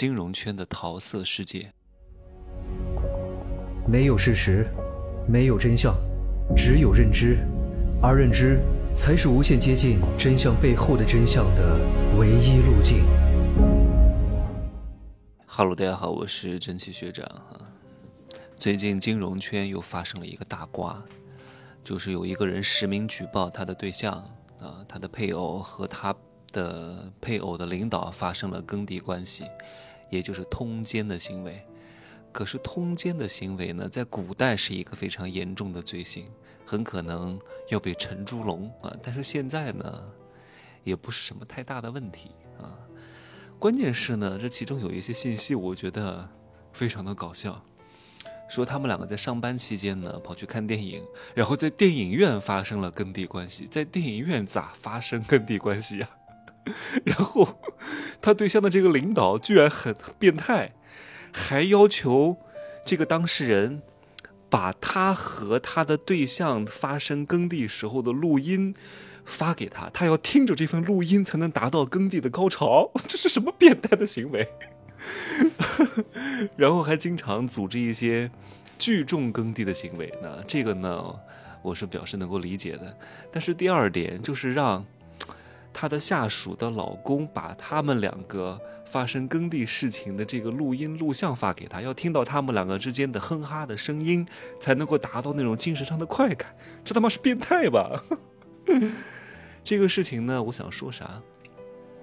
金融圈的桃色世界。没有事实，没有真相，只有认知，而认知才是无限接近真相背后的真相的唯一路径。哈喽，大家好，我是真奇学长哈。最近金融圈又发生了一个大瓜，就是有一个人实名举报他的对象啊，他的配偶和他的配偶的领导发生了耕地关系，也就是通奸的行为。可是通奸的行为呢，在古代是一个非常严重的罪行，很可能要被沉猪笼啊。但是现在呢，也不是什么太大的问题啊。关键是呢，这其中有一些信息，我觉得非常的搞笑。说他们两个在上班期间呢，跑去看电影，然后在电影院发生了耕地关系。在电影院咋发生耕地关系呀？然后他对象的这个领导居然很变态。还要求这个当事人把他和他的对象发生耕地时候的录音发给他，他要听着这份录音才能达到耕地的高潮。这是什么变态的行为？然后还经常组织一些聚众耕地的行为。那这个呢，我是表示能够理解的。但是第二点就是让。她的下属的老公把他们两个发生耕地事情的这个录音录像发给他，要听到他们两个之间的哼哈的声音，才能够达到那种精神上的快感。这他妈是变态吧？这个事情呢，我想说啥，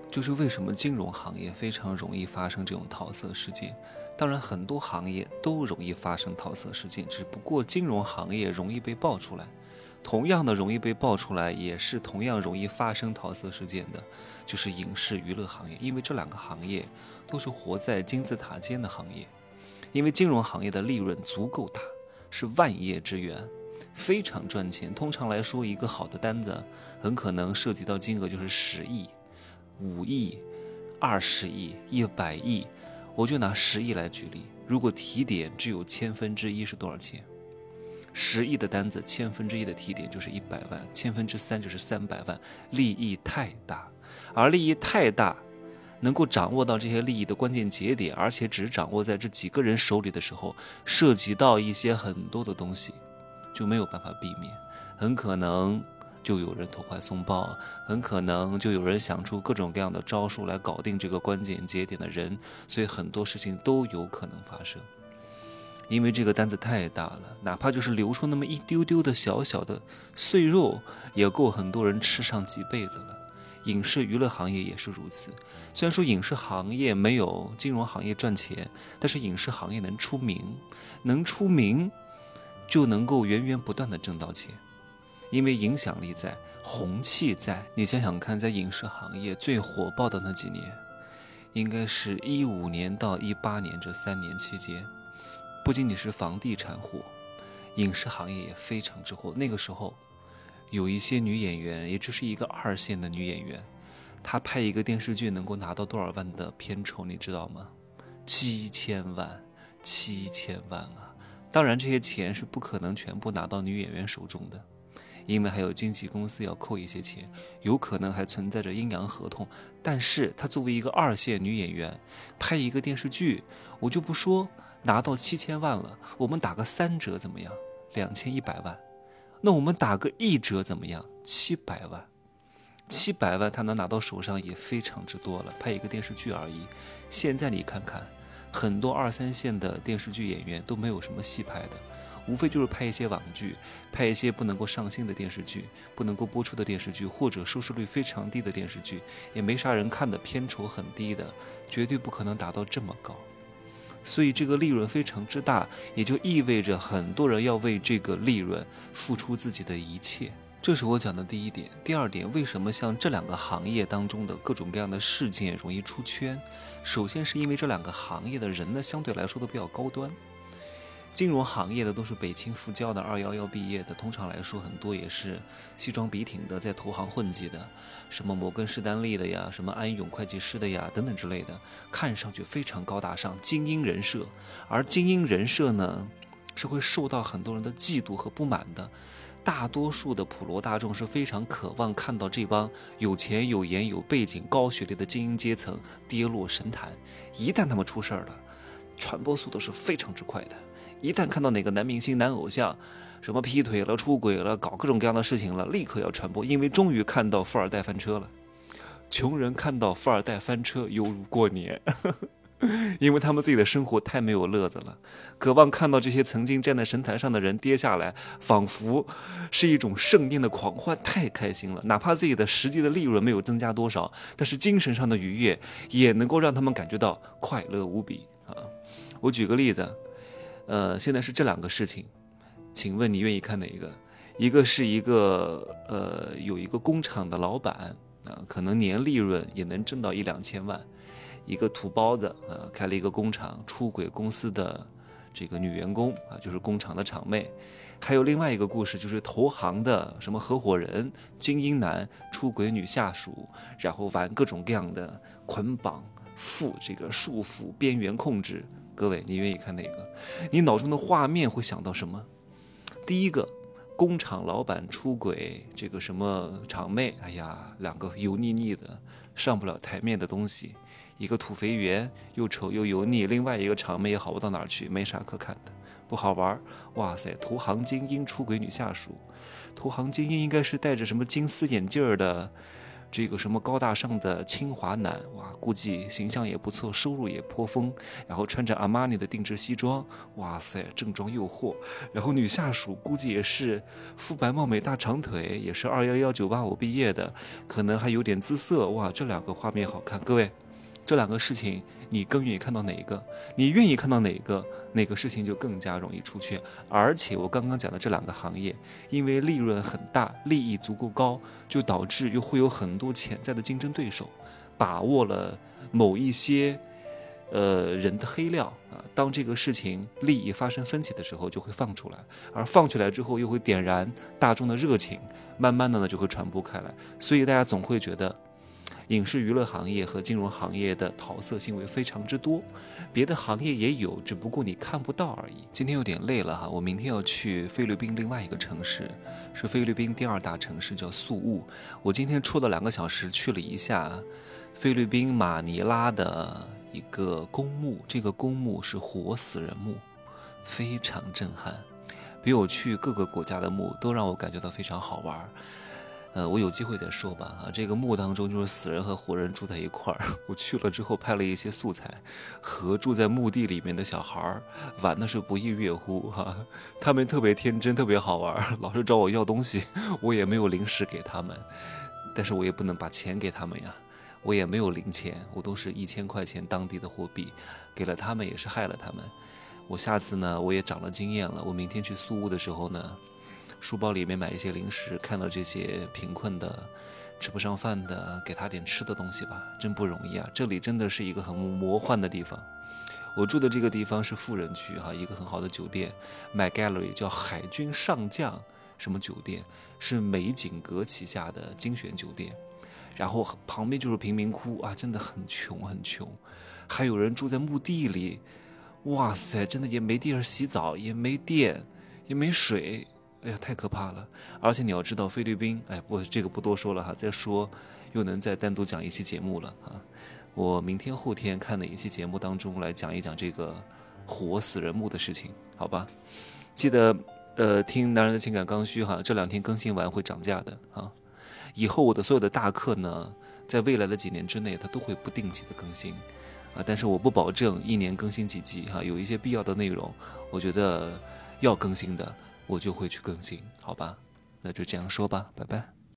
就是为什么金融行业非常容易发生这种桃色事件？当然，很多行业都容易发生桃色事件，只不过金融行业容易被爆出来。同样的容易被爆出来，也是同样容易发生桃色事件的，就是影视娱乐行业。因为这两个行业都是活在金字塔尖的行业。因为金融行业的利润足够大，是万业之源，非常赚钱。通常来说，一个好的单子很可能涉及到金额就是十亿、五亿、二十亿、一百亿。我就拿十亿来举例，如果提点只有千分之一，是多少钱？十亿的单子，千分之一的提点就是一百万，千分之三就是三百万，利益太大，而利益太大，能够掌握到这些利益的关键节点，而且只掌握在这几个人手里的时候，涉及到一些很多的东西，就没有办法避免，很可能就有人投怀送抱，很可能就有人想出各种各样的招数来搞定这个关键节点的人，所以很多事情都有可能发生。因为这个单子太大了，哪怕就是留出那么一丢丢的小小的碎肉，也够很多人吃上几辈子了。影视娱乐行业也是如此。虽然说影视行业没有金融行业赚钱，但是影视行业能出名，能出名，就能够源源不断的挣到钱。因为影响力在，红气在。你想想看，在影视行业最火爆的那几年，应该是一五年到一八年这三年期间。不仅仅是房地产火，影视行业也非常之火。那个时候，有一些女演员，也就是一个二线的女演员，她拍一个电视剧能够拿到多少万的片酬，你知道吗？七千万，七千万啊！当然，这些钱是不可能全部拿到女演员手中的，因为还有经纪公司要扣一些钱，有可能还存在着阴阳合同。但是她作为一个二线女演员，拍一个电视剧，我就不说。拿到七千万了，我们打个三折怎么样？两千一百万。那我们打个一折怎么样？七百万。七百万他能拿到手上也非常之多了，拍一个电视剧而已。现在你看看，很多二三线的电视剧演员都没有什么戏拍的，无非就是拍一些网剧，拍一些不能够上新的电视剧，不能够播出的电视剧，或者收视率非常低的电视剧，也没啥人看的，片酬很低的，绝对不可能达到这么高。所以这个利润非常之大，也就意味着很多人要为这个利润付出自己的一切。这是我讲的第一点。第二点，为什么像这两个行业当中的各种各样的事件容易出圈？首先是因为这两个行业的人呢，相对来说都比较高端。金融行业的都是北清复交的二幺幺毕业的，通常来说很多也是西装笔挺的，在投行混迹的，什么摩根士丹利的呀，什么安永会计师的呀，等等之类的，看上去非常高大上，精英人设。而精英人设呢，是会受到很多人的嫉妒和不满的。大多数的普罗大众是非常渴望看到这帮有钱、有颜、有背景、高学历的精英阶层跌落神坛。一旦他们出事儿了，传播速度是非常之快的。一旦看到哪个男明星、男偶像，什么劈腿了、出轨了、搞各种各样的事情了，立刻要传播，因为终于看到富二代翻车了。穷人看到富二代翻车，犹如过年。因为他们自己的生活太没有乐子了，渴望看到这些曾经站在神坛上的人跌下来，仿佛是一种盛宴的狂欢，太开心了。哪怕自己的实际的利润没有增加多少，但是精神上的愉悦也能够让他们感觉到快乐无比啊！我举个例子，呃，现在是这两个事情，请问你愿意看哪一个？一个是一个呃，有一个工厂的老板啊，可能年利润也能挣到一两千万。一个土包子啊，开了一个工厂，出轨公司的这个女员工啊，就是工厂的厂妹。还有另外一个故事，就是投行的什么合伙人精英男出轨女下属，然后玩各种各样的捆绑、缚这个束缚、边缘控制。各位，你愿意看哪个？你脑中的画面会想到什么？第一个，工厂老板出轨这个什么厂妹，哎呀，两个油腻腻的上不了台面的东西。一个土肥圆，又丑又油腻；另外一个场妹也好不到哪儿去，没啥可看的，不好玩。哇塞，投行精英出轨女下属，投行精英应该是戴着什么金丝眼镜的，这个什么高大上的清华男。哇，估计形象也不错，收入也颇丰，然后穿着阿玛尼的定制西装。哇塞，正装诱惑。然后女下属估计也是肤白貌美、大长腿，也是二幺幺九八五毕业的，可能还有点姿色。哇，这两个画面好看，各位。这两个事情，你更愿意看到哪一个？你愿意看到哪一个？哪个事情就更加容易出圈。而且我刚刚讲的这两个行业，因为利润很大，利益足够高，就导致又会有很多潜在的竞争对手，把握了某一些呃人的黑料啊。当这个事情利益发生分歧的时候，就会放出来，而放出来之后，又会点燃大众的热情，慢慢的呢就会传播开来。所以大家总会觉得。影视娱乐行业和金融行业的桃色行为非常之多，别的行业也有，只不过你看不到而已。今天有点累了哈，我明天要去菲律宾另外一个城市，是菲律宾第二大城市，叫宿务。我今天出了两个小时去了一下菲律宾马尼拉的一个公墓，这个公墓是活死人墓，非常震撼，比我去各个国家的墓都让我感觉到非常好玩。呃，我有机会再说吧。啊，这个墓当中就是死人和活人住在一块儿。我去了之后拍了一些素材，和住在墓地里面的小孩玩的是不亦乐乎哈。他们特别天真，特别好玩，老是找我要东西，我也没有零食给他们，但是我也不能把钱给他们呀，我也没有零钱，我都是一千块钱当地的货币，给了他们也是害了他们。我下次呢，我也长了经验了，我明天去宿屋的时候呢。书包里面买一些零食，看到这些贫困的、吃不上饭的，给他点吃的东西吧，真不容易啊！这里真的是一个很魔幻的地方。我住的这个地方是富人区哈，一个很好的酒店，My Gallery 叫海军上将什么酒店，是美景阁旗下的精选酒店。然后旁边就是贫民窟啊，真的很穷很穷，还有人住在墓地里，哇塞，真的也没地儿洗澡，也没电，也没水。哎呀，太可怕了！而且你要知道，菲律宾，哎，不，这个不多说了哈。再说，又能再单独讲一期节目了啊。我明天后天看哪一期节目当中来讲一讲这个活死人墓的事情，好吧？记得，呃，听男人的情感刚需哈，这两天更新完会涨价的啊。以后我的所有的大课呢，在未来的几年之内，它都会不定期的更新啊。但是我不保证一年更新几集哈，有一些必要的内容，我觉得要更新的。我就会去更新，好吧？那就这样说吧，拜拜。